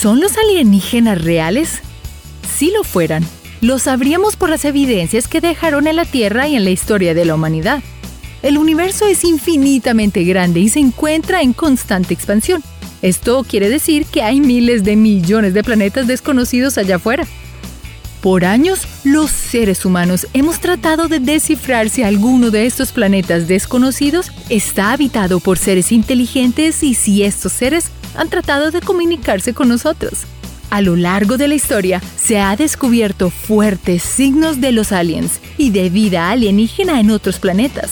¿Son los alienígenas reales? Si lo fueran, lo sabríamos por las evidencias que dejaron en la Tierra y en la historia de la humanidad. El universo es infinitamente grande y se encuentra en constante expansión. Esto quiere decir que hay miles de millones de planetas desconocidos allá afuera. Por años, los seres humanos hemos tratado de descifrar si alguno de estos planetas desconocidos está habitado por seres inteligentes y si estos seres han tratado de comunicarse con nosotros. A lo largo de la historia se ha descubierto fuertes signos de los aliens y de vida alienígena en otros planetas.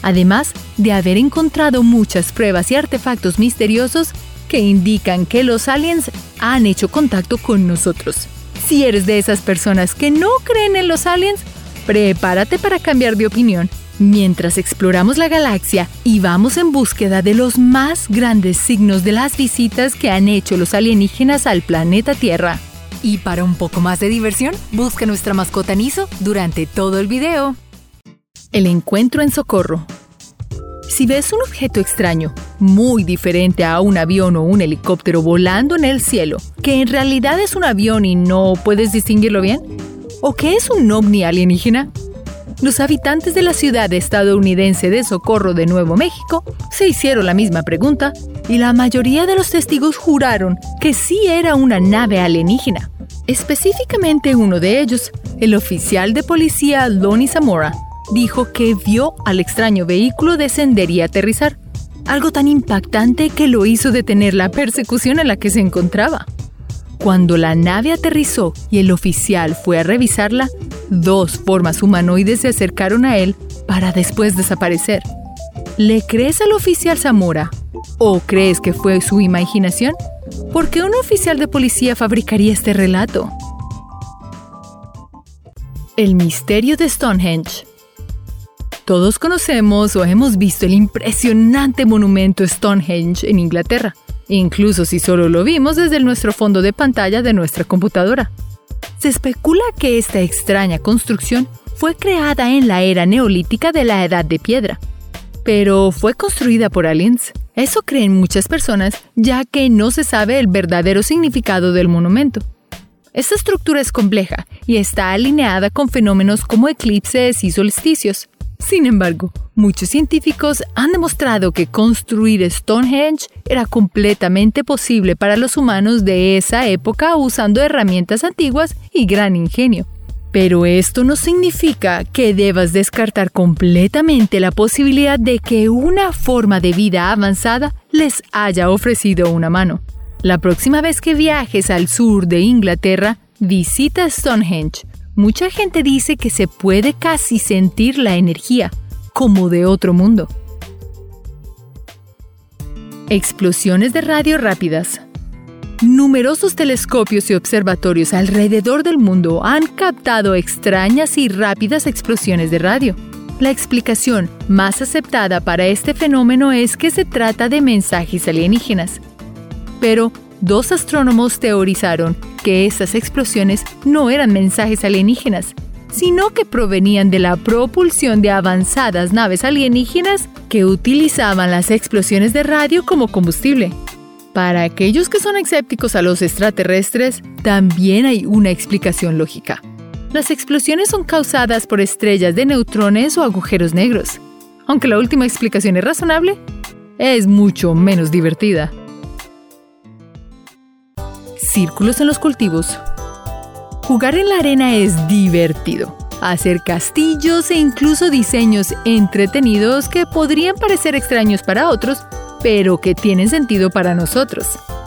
Además de haber encontrado muchas pruebas y artefactos misteriosos que indican que los aliens han hecho contacto con nosotros. Si eres de esas personas que no creen en los aliens, prepárate para cambiar de opinión mientras exploramos la galaxia y vamos en búsqueda de los más grandes signos de las visitas que han hecho los alienígenas al planeta Tierra. Y para un poco más de diversión, busca nuestra mascota Niso durante todo el video. El encuentro en Socorro. Si ves un objeto extraño, muy diferente a un avión o un helicóptero volando en el cielo, que en realidad es un avión y no puedes distinguirlo bien, o que es un ovni alienígena, los habitantes de la ciudad estadounidense de Socorro de Nuevo México se hicieron la misma pregunta y la mayoría de los testigos juraron que sí era una nave alienígena. Específicamente uno de ellos, el oficial de policía Lonnie Zamora, dijo que vio al extraño vehículo descender y aterrizar, algo tan impactante que lo hizo detener la persecución en la que se encontraba. Cuando la nave aterrizó y el oficial fue a revisarla, dos formas humanoides se acercaron a él para después desaparecer. ¿Le crees al oficial Zamora? ¿O crees que fue su imaginación? ¿Por qué un oficial de policía fabricaría este relato? El misterio de Stonehenge todos conocemos o hemos visto el impresionante monumento Stonehenge en Inglaterra, incluso si solo lo vimos desde nuestro fondo de pantalla de nuestra computadora. Se especula que esta extraña construcción fue creada en la era neolítica de la Edad de Piedra, pero fue construida por aliens. Eso creen muchas personas, ya que no se sabe el verdadero significado del monumento. Esta estructura es compleja y está alineada con fenómenos como eclipses y solsticios, sin embargo, muchos científicos han demostrado que construir Stonehenge era completamente posible para los humanos de esa época usando herramientas antiguas y gran ingenio. Pero esto no significa que debas descartar completamente la posibilidad de que una forma de vida avanzada les haya ofrecido una mano. La próxima vez que viajes al sur de Inglaterra, visita Stonehenge Mucha gente dice que se puede casi sentir la energía, como de otro mundo. Explosiones de radio rápidas. Numerosos telescopios y observatorios alrededor del mundo han captado extrañas y rápidas explosiones de radio. La explicación más aceptada para este fenómeno es que se trata de mensajes alienígenas. Pero dos astrónomos teorizaron que esas explosiones no eran mensajes alienígenas, sino que provenían de la propulsión de avanzadas naves alienígenas que utilizaban las explosiones de radio como combustible. Para aquellos que son escépticos a los extraterrestres, también hay una explicación lógica. Las explosiones son causadas por estrellas de neutrones o agujeros negros. Aunque la última explicación es razonable, es mucho menos divertida. Círculos en los cultivos. Jugar en la arena es divertido. Hacer castillos e incluso diseños entretenidos que podrían parecer extraños para otros, pero que tienen sentido para nosotros.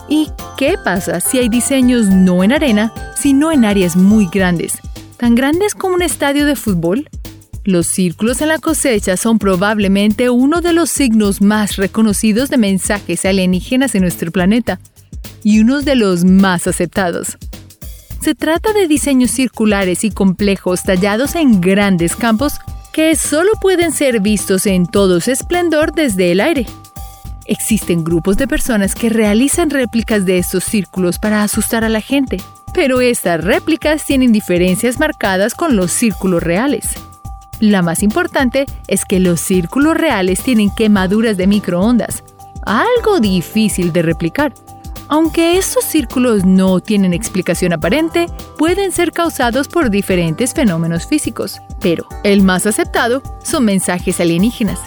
¿Y qué pasa si hay diseños no en arena, sino en áreas muy grandes? ¿Tan grandes como un estadio de fútbol? Los círculos en la cosecha son probablemente uno de los signos más reconocidos de mensajes alienígenas en nuestro planeta y uno de los más aceptados. Se trata de diseños circulares y complejos tallados en grandes campos que solo pueden ser vistos en todo su esplendor desde el aire. Existen grupos de personas que realizan réplicas de estos círculos para asustar a la gente, pero estas réplicas tienen diferencias marcadas con los círculos reales. La más importante es que los círculos reales tienen quemaduras de microondas, algo difícil de replicar Aunque estos círculos no tienen explicación aparente, pueden ser causados por diferentes fenómenos físicos, pero el más aceptado son mensajes alienígenas.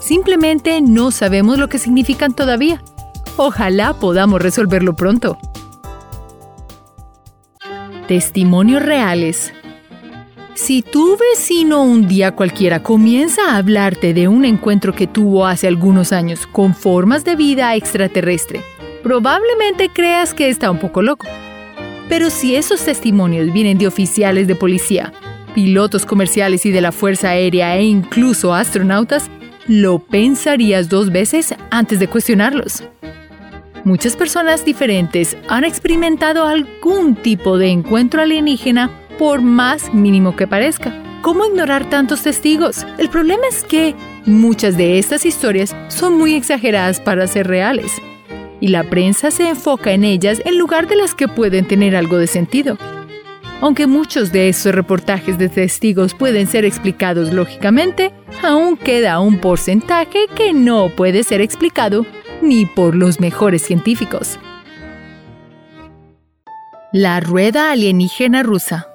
Simplemente no sabemos lo que significan todavía. Ojalá podamos resolverlo pronto. Testimonios reales. Si tu vecino un día cualquiera comienza a hablarte de un encuentro que tuvo hace algunos años con formas de vida extraterrestre, probablemente creas que está un poco loco. Pero si esos testimonios vienen de oficiales de policía, pilotos comerciales y de la Fuerza Aérea e incluso astronautas, lo pensarías dos veces antes de cuestionarlos. Muchas personas diferentes han experimentado algún tipo de encuentro alienígena por más mínimo que parezca. ¿Cómo ignorar tantos testigos? El problema es que muchas de estas historias son muy exageradas para ser reales y la prensa se enfoca en ellas en lugar de las que pueden tener algo de sentido. Aunque muchos de estos reportajes de testigos pueden ser explicados lógicamente, aún queda un porcentaje que no puede ser explicado ni por los mejores científicos. La rueda alienígena rusa.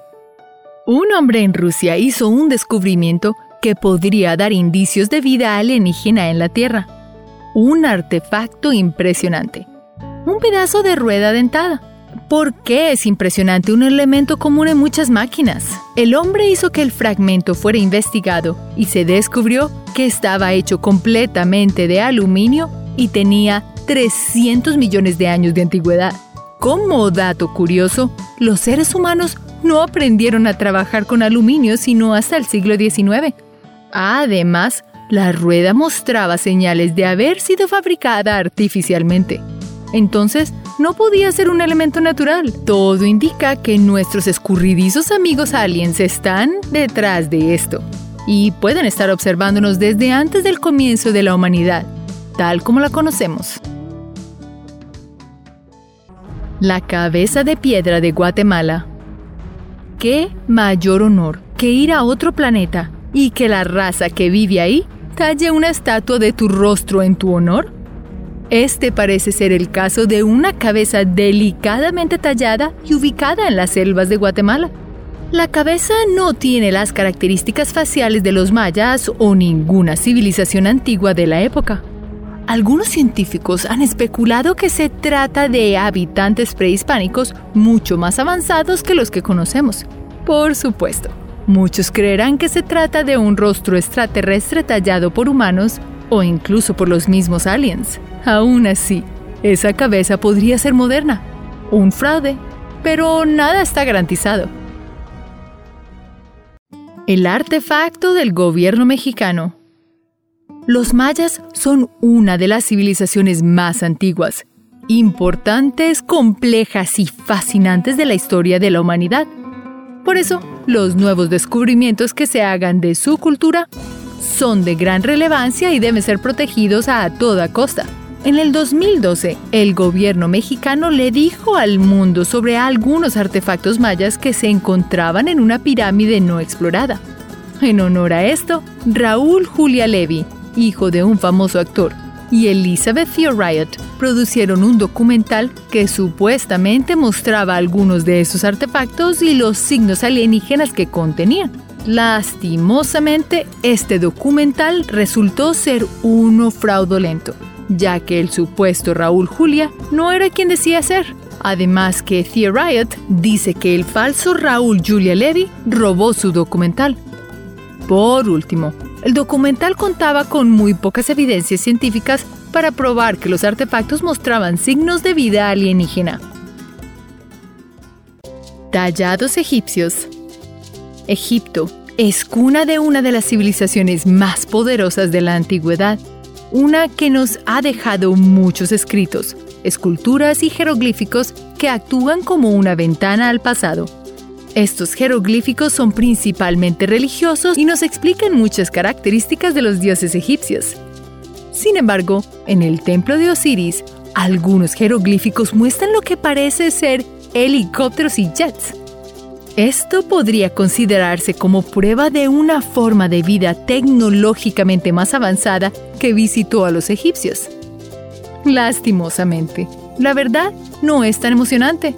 Un hombre en Rusia hizo un descubrimiento que podría dar indicios de vida alienígena en la Tierra un artefacto impresionante. Un pedazo de rueda dentada. ¿Por qué es impresionante un elemento común en muchas máquinas? El hombre hizo que el fragmento fuera investigado y se descubrió que estaba hecho completamente de aluminio y tenía 300 millones de años de antigüedad. Como dato curioso, los seres humanos no aprendieron a trabajar con aluminio sino hasta el siglo XIX. Además, la rueda mostraba señales de haber sido fabricada artificialmente. Entonces, no podía ser un elemento natural. Todo indica que nuestros escurridizos amigos aliens están detrás de esto. Y pueden estar observándonos desde antes del comienzo de la humanidad, tal como la conocemos. La cabeza de piedra de Guatemala. ¿Qué mayor honor que ir a otro planeta y que la raza que vive ahí talle una estatua de tu rostro en tu honor? Este parece ser el caso de una cabeza delicadamente tallada y ubicada en las selvas de Guatemala. La cabeza no tiene las características faciales de los mayas o ninguna civilización antigua de la época. Algunos científicos han especulado que se trata de habitantes prehispánicos mucho más avanzados que los que conocemos. Por supuesto, Muchos creerán que se trata de un rostro extraterrestre tallado por humanos o incluso por los mismos aliens. Aún así, esa cabeza podría ser moderna, un fraude, pero nada está garantizado. El artefacto del gobierno mexicano. Los mayas son una de las civilizaciones más antiguas, importantes, complejas y fascinantes de la historia de la humanidad. Por eso, los nuevos descubrimientos que se hagan de su cultura son de gran relevancia y deben ser protegidos a toda costa. En el 2012, el gobierno mexicano le dijo al mundo sobre algunos artefactos mayas que se encontraban en una pirámide no explorada. En honor a esto, Raúl Julia Levy, hijo de un famoso actor, y Elizabeth Riot producieron un documental que supuestamente mostraba algunos de esos artefactos y los signos alienígenas que contenían. Lastimosamente, este documental resultó ser uno fraudulento, ya que el supuesto Raúl Julia no era quien decía ser. Además que Riot dice que el falso Raúl Julia Levy robó su documental. Por último, el documental contaba con muy pocas evidencias científicas para probar que los artefactos mostraban signos de vida alienígena. Tallados egipcios. Egipto es cuna de una de las civilizaciones más poderosas de la antigüedad, una que nos ha dejado muchos escritos, esculturas y jeroglíficos que actúan como una ventana al pasado. Estos jeroglíficos son principalmente religiosos y nos explican muchas características de los dioses egipcios. Sin embargo, en el templo de Osiris, algunos jeroglíficos muestran lo que parece ser helicópteros y jets. Esto podría considerarse como prueba de una forma de vida tecnológicamente más avanzada que visitó a los egipcios. Lastimosamente, La verdad, no es tan emocionante.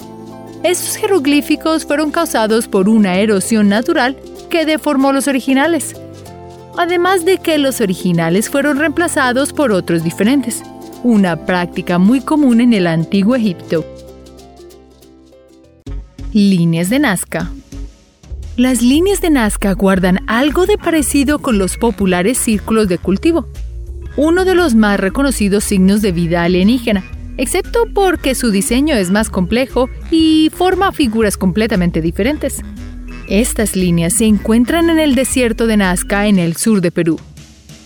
Estos jeroglíficos fueron causados por una erosión natural que deformó los originales. Además de que los originales fueron reemplazados por otros diferentes, una práctica muy común en el antiguo Egipto. Líneas de Nazca Las líneas de Nazca guardan algo de parecido con los populares círculos de cultivo, uno de los más reconocidos signos de vida alienígena, excepto porque su diseño es más complejo y forma figuras completamente diferentes. Estas líneas se encuentran en el desierto de Nazca en el sur de Perú.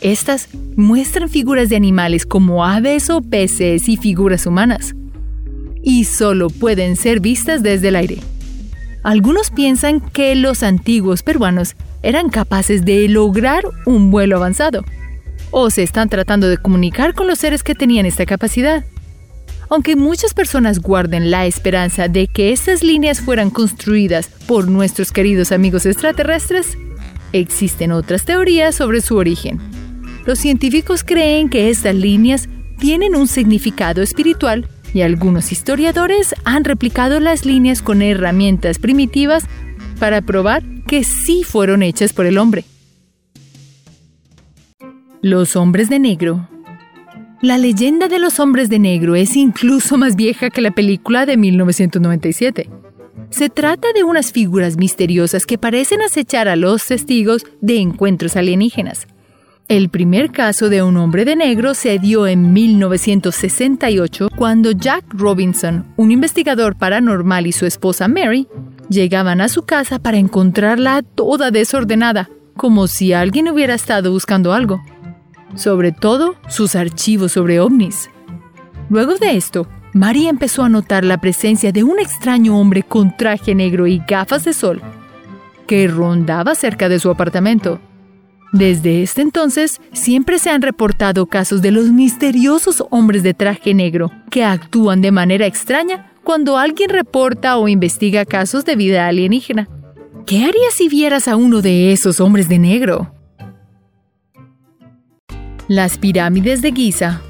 Estas muestran figuras de animales como aves o peces y figuras humanas. Y solo pueden ser vistas desde el aire. Algunos piensan que los antiguos peruanos eran capaces de lograr un vuelo avanzado, o se están tratando de comunicar con los seres que tenían esta capacidad. Aunque muchas personas guarden la esperanza de que estas líneas fueran construidas por nuestros queridos amigos extraterrestres, existen otras teorías sobre su origen. Los científicos creen que estas líneas tienen un significado espiritual y algunos historiadores han replicado las líneas con herramientas primitivas para probar que sí fueron hechas por el hombre. Los hombres de negro la leyenda de los hombres de negro es incluso más vieja que la película de 1997. Se trata de unas figuras misteriosas que parecen acechar a los testigos de encuentros alienígenas. El primer caso de un hombre de negro se dio en 1968 cuando Jack Robinson, un investigador paranormal y su esposa Mary, llegaban a su casa para encontrarla toda desordenada, como si alguien hubiera estado buscando algo sobre todo sus archivos sobre ovnis. Luego de esto, María empezó a notar la presencia de un extraño hombre con traje negro y gafas de sol que rondaba cerca de su apartamento. Desde este entonces, siempre se han reportado casos de los misteriosos hombres de traje negro que actúan de manera extraña cuando alguien reporta o investiga casos de vida alienígena. ¿Qué harías si vieras a uno de esos hombres de negro? Las pirámides de Giza.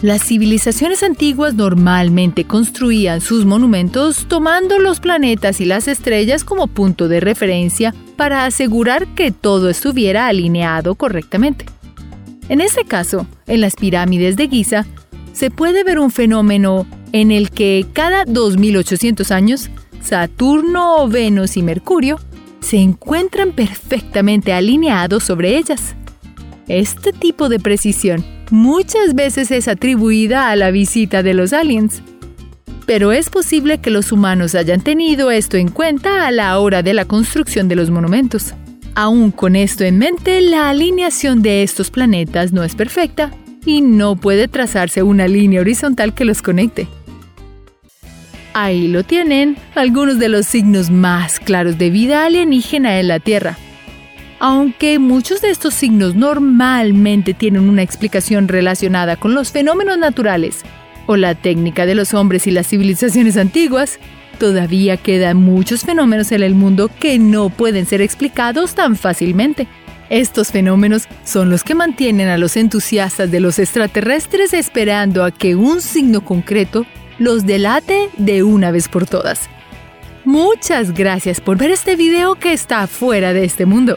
Las civilizaciones antiguas normalmente construían sus monumentos tomando los planetas y las estrellas como punto de referencia para asegurar que todo estuviera alineado correctamente. En este caso, en las pirámides de Giza, se puede ver un fenómeno en el que cada 2800 años, Saturno, Venus y Mercurio se encuentran perfectamente alineados sobre ellas. Este tipo de precisión muchas veces es atribuida a la visita de los aliens. Pero es posible que los humanos hayan tenido esto en cuenta a la hora de la construcción de los monumentos. Aún con esto en mente, la alineación de estos planetas no es perfecta y no puede trazarse una línea horizontal que los conecte. Ahí lo tienen, algunos de los signos más claros de vida alienígena en la Tierra. Aunque muchos de estos signos normalmente tienen una explicación relacionada con los fenómenos naturales o la técnica de los hombres y las civilizaciones antiguas, todavía quedan muchos fenómenos en el mundo que no pueden ser explicados tan fácilmente. Estos fenómenos son los que mantienen a los entusiastas de los extraterrestres esperando a que un signo concreto los delate de una vez por todas. Muchas gracias por ver este video que está fuera de este mundo.